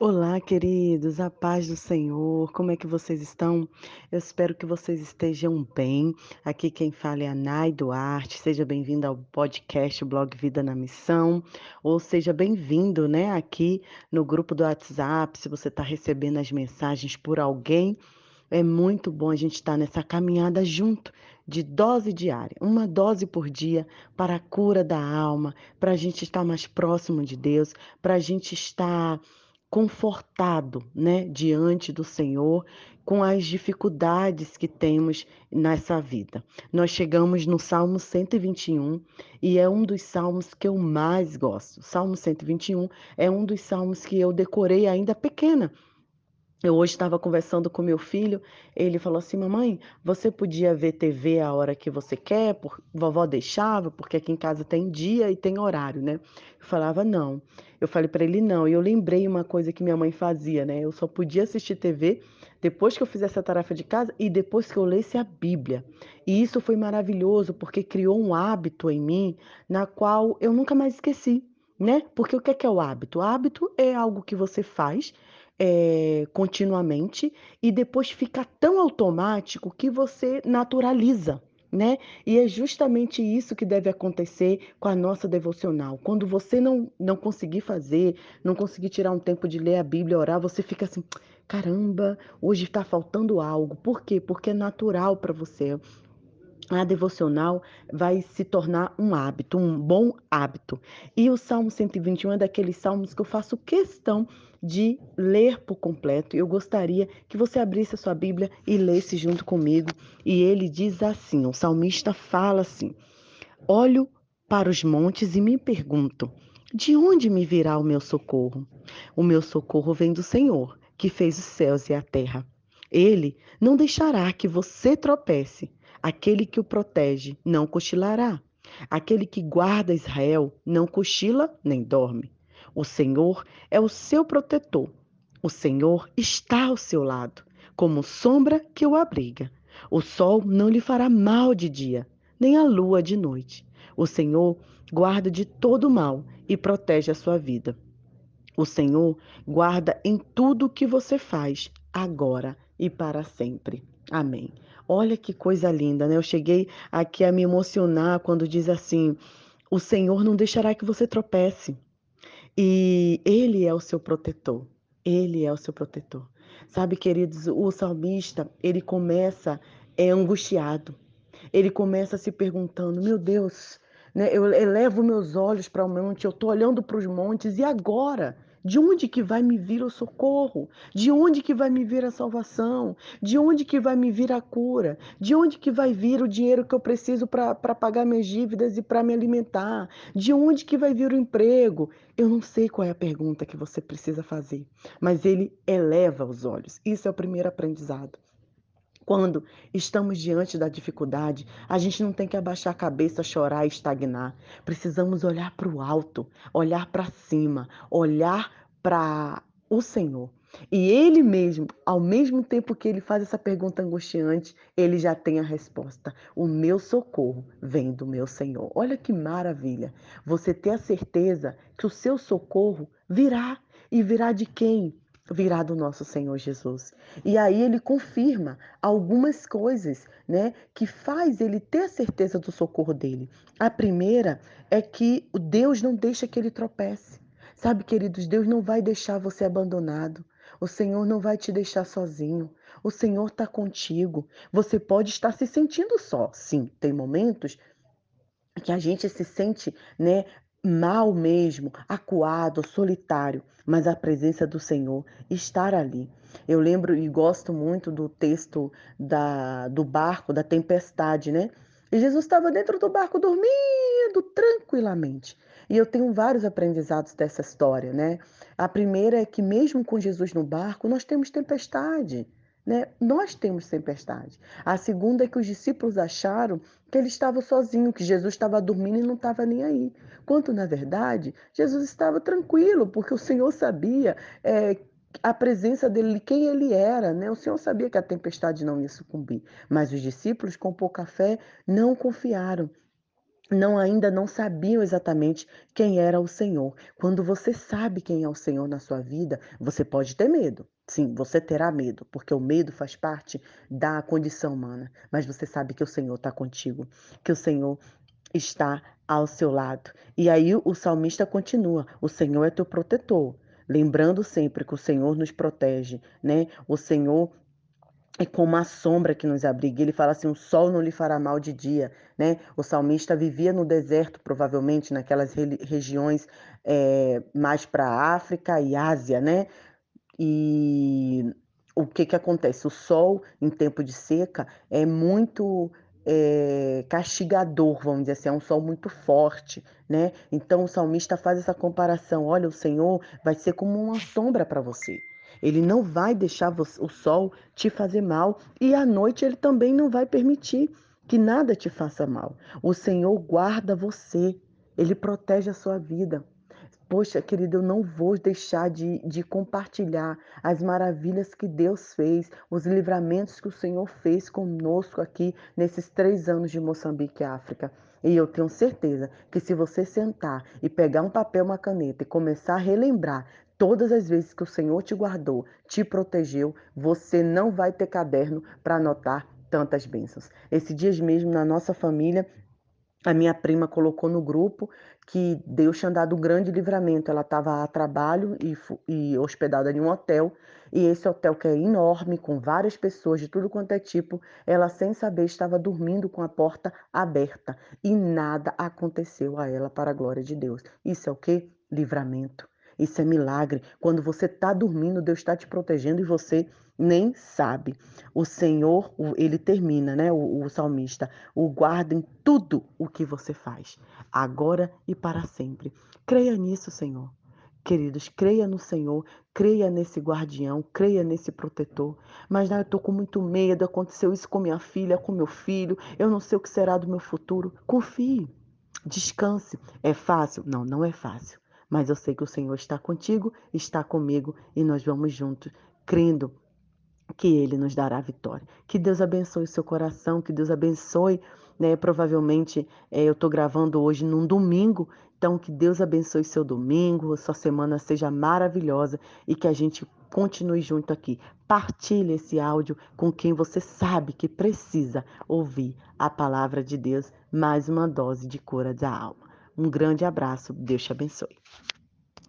Olá, queridos, a paz do Senhor, como é que vocês estão? Eu espero que vocês estejam bem. Aqui quem fala é a Nai Duarte. Seja bem-vindo ao podcast Blog Vida na Missão, ou seja bem-vindo, né, aqui no grupo do WhatsApp. Se você está recebendo as mensagens por alguém, é muito bom a gente estar nessa caminhada junto, de dose diária, uma dose por dia para a cura da alma, para a gente estar mais próximo de Deus, para a gente estar confortado, né, diante do Senhor com as dificuldades que temos nessa vida. Nós chegamos no Salmo 121 e é um dos salmos que eu mais gosto. Salmo 121 é um dos salmos que eu decorei ainda pequena. Eu hoje estava conversando com meu filho, ele falou assim: Mamãe, você podia ver TV a hora que você quer? Por... Vovó deixava, porque aqui em casa tem dia e tem horário, né? Eu falava: Não. Eu falei para ele: Não. E eu lembrei uma coisa que minha mãe fazia, né? Eu só podia assistir TV depois que eu fizesse a tarefa de casa e depois que eu lesse a Bíblia. E isso foi maravilhoso, porque criou um hábito em mim, na qual eu nunca mais esqueci. Né? Porque o que é, que é o hábito? O hábito é algo que você faz é, continuamente e depois fica tão automático que você naturaliza. Né? E é justamente isso que deve acontecer com a nossa devocional. Quando você não, não conseguir fazer, não conseguir tirar um tempo de ler a Bíblia, orar, você fica assim: caramba, hoje está faltando algo. Por quê? Porque é natural para você a devocional vai se tornar um hábito, um bom hábito. E o Salmo 121 é daqueles salmos que eu faço questão de ler por completo. Eu gostaria que você abrisse a sua Bíblia e lesse junto comigo. E ele diz assim: o salmista fala assim: Olho para os montes e me pergunto: de onde me virá o meu socorro? O meu socorro vem do Senhor, que fez os céus e a terra. Ele não deixará que você tropece. Aquele que o protege não cochilará. Aquele que guarda Israel não cochila nem dorme. O Senhor é o seu protetor. O Senhor está ao seu lado, como sombra que o abriga. O sol não lhe fará mal de dia, nem a lua de noite. O Senhor guarda de todo mal e protege a sua vida. O Senhor guarda em tudo o que você faz, agora e para sempre. Amém. Olha que coisa linda, né? Eu cheguei aqui a me emocionar quando diz assim: o Senhor não deixará que você tropece. E Ele é o seu protetor. Ele é o seu protetor. Sabe, queridos, o salmista, ele começa é angustiado. Ele começa se perguntando: meu Deus, né? Eu elevo meus olhos para o monte, eu estou olhando para os montes, e agora? De onde que vai me vir o socorro? De onde que vai me vir a salvação? De onde que vai me vir a cura? De onde que vai vir o dinheiro que eu preciso para pagar minhas dívidas e para me alimentar? De onde que vai vir o emprego? Eu não sei qual é a pergunta que você precisa fazer, mas ele eleva os olhos. Isso é o primeiro aprendizado. Quando estamos diante da dificuldade, a gente não tem que abaixar a cabeça, chorar e estagnar. Precisamos olhar para o alto, olhar para cima, olhar para o Senhor. E ele mesmo, ao mesmo tempo que ele faz essa pergunta angustiante, ele já tem a resposta. O meu socorro vem do meu Senhor. Olha que maravilha. Você ter a certeza que o seu socorro virá. E virá de quem? Virá do nosso Senhor Jesus. E aí ele confirma algumas coisas, né, que faz ele ter a certeza do socorro dele. A primeira é que Deus não deixa que ele tropece. Sabe, queridos, Deus não vai deixar você abandonado. O Senhor não vai te deixar sozinho. O Senhor está contigo. Você pode estar se sentindo só. Sim, tem momentos que a gente se sente, né, mal mesmo, acuado, solitário, mas a presença do Senhor estar ali. Eu lembro e gosto muito do texto da, do barco, da tempestade, né? E Jesus estava dentro do barco dormindo tranquilamente. E eu tenho vários aprendizados dessa história, né? A primeira é que mesmo com Jesus no barco, nós temos tempestade. Né? Nós temos tempestade. A segunda é que os discípulos acharam que ele estava sozinho, que Jesus estava dormindo e não estava nem aí. Quanto, na verdade, Jesus estava tranquilo, porque o Senhor sabia é, a presença dele, quem ele era, né? O Senhor sabia que a tempestade não ia sucumbir, mas os discípulos, com pouca fé, não confiaram. Não ainda não sabiam exatamente quem era o Senhor. Quando você sabe quem é o Senhor na sua vida, você pode ter medo. Sim, você terá medo, porque o medo faz parte da condição humana. Mas você sabe que o Senhor está contigo, que o Senhor está ao seu lado. E aí o salmista continua: O Senhor é teu protetor. Lembrando sempre que o Senhor nos protege, né? O Senhor é como a sombra que nos abriga. Ele fala assim: o sol não lhe fará mal de dia. Né? O salmista vivia no deserto, provavelmente, naquelas regiões é, mais para a África e Ásia, né? E o que, que acontece? O sol, em tempo de seca, é muito é, castigador, vamos dizer assim, é um sol muito forte, né? Então o salmista faz essa comparação: olha, o Senhor vai ser como uma sombra para você. Ele não vai deixar o sol te fazer mal e à noite ele também não vai permitir que nada te faça mal. O Senhor guarda você, ele protege a sua vida. Poxa, querido, eu não vou deixar de, de, compartilhar as maravilhas que Deus fez, os livramentos que o Senhor fez conosco aqui nesses três anos de Moçambique África. E eu tenho certeza que se você sentar e pegar um papel, uma caneta e começar a relembrar todas as vezes que o Senhor te guardou, te protegeu, você não vai ter caderno para anotar tantas bênçãos. Esse dias mesmo na nossa família, a minha prima colocou no grupo que Deus tinha dado um grande livramento. Ela estava a trabalho e, e, hospedada em um hotel, e esse hotel que é enorme, com várias pessoas de tudo quanto é tipo, ela sem saber estava dormindo com a porta aberta e nada aconteceu a ela para a glória de Deus. Isso é o que? Livramento. Isso é milagre. Quando você está dormindo, Deus está te protegendo e você nem sabe. O Senhor, ele termina, né? O, o salmista, o guarda em tudo o que você faz, agora e para sempre. Creia nisso, Senhor. Queridos, creia no Senhor, creia nesse guardião, creia nesse protetor. Mas não, eu estou com muito medo, aconteceu isso com minha filha, com meu filho, eu não sei o que será do meu futuro. Confie, descanse. É fácil? Não, não é fácil. Mas eu sei que o Senhor está contigo, está comigo e nós vamos juntos, crendo que Ele nos dará vitória. Que Deus abençoe seu coração, que Deus abençoe, né? Provavelmente é, eu estou gravando hoje num domingo, então que Deus abençoe seu domingo, sua semana seja maravilhosa e que a gente continue junto aqui. Partilhe esse áudio com quem você sabe que precisa ouvir a palavra de Deus, mais uma dose de cura da alma. Um grande abraço, Deus te abençoe.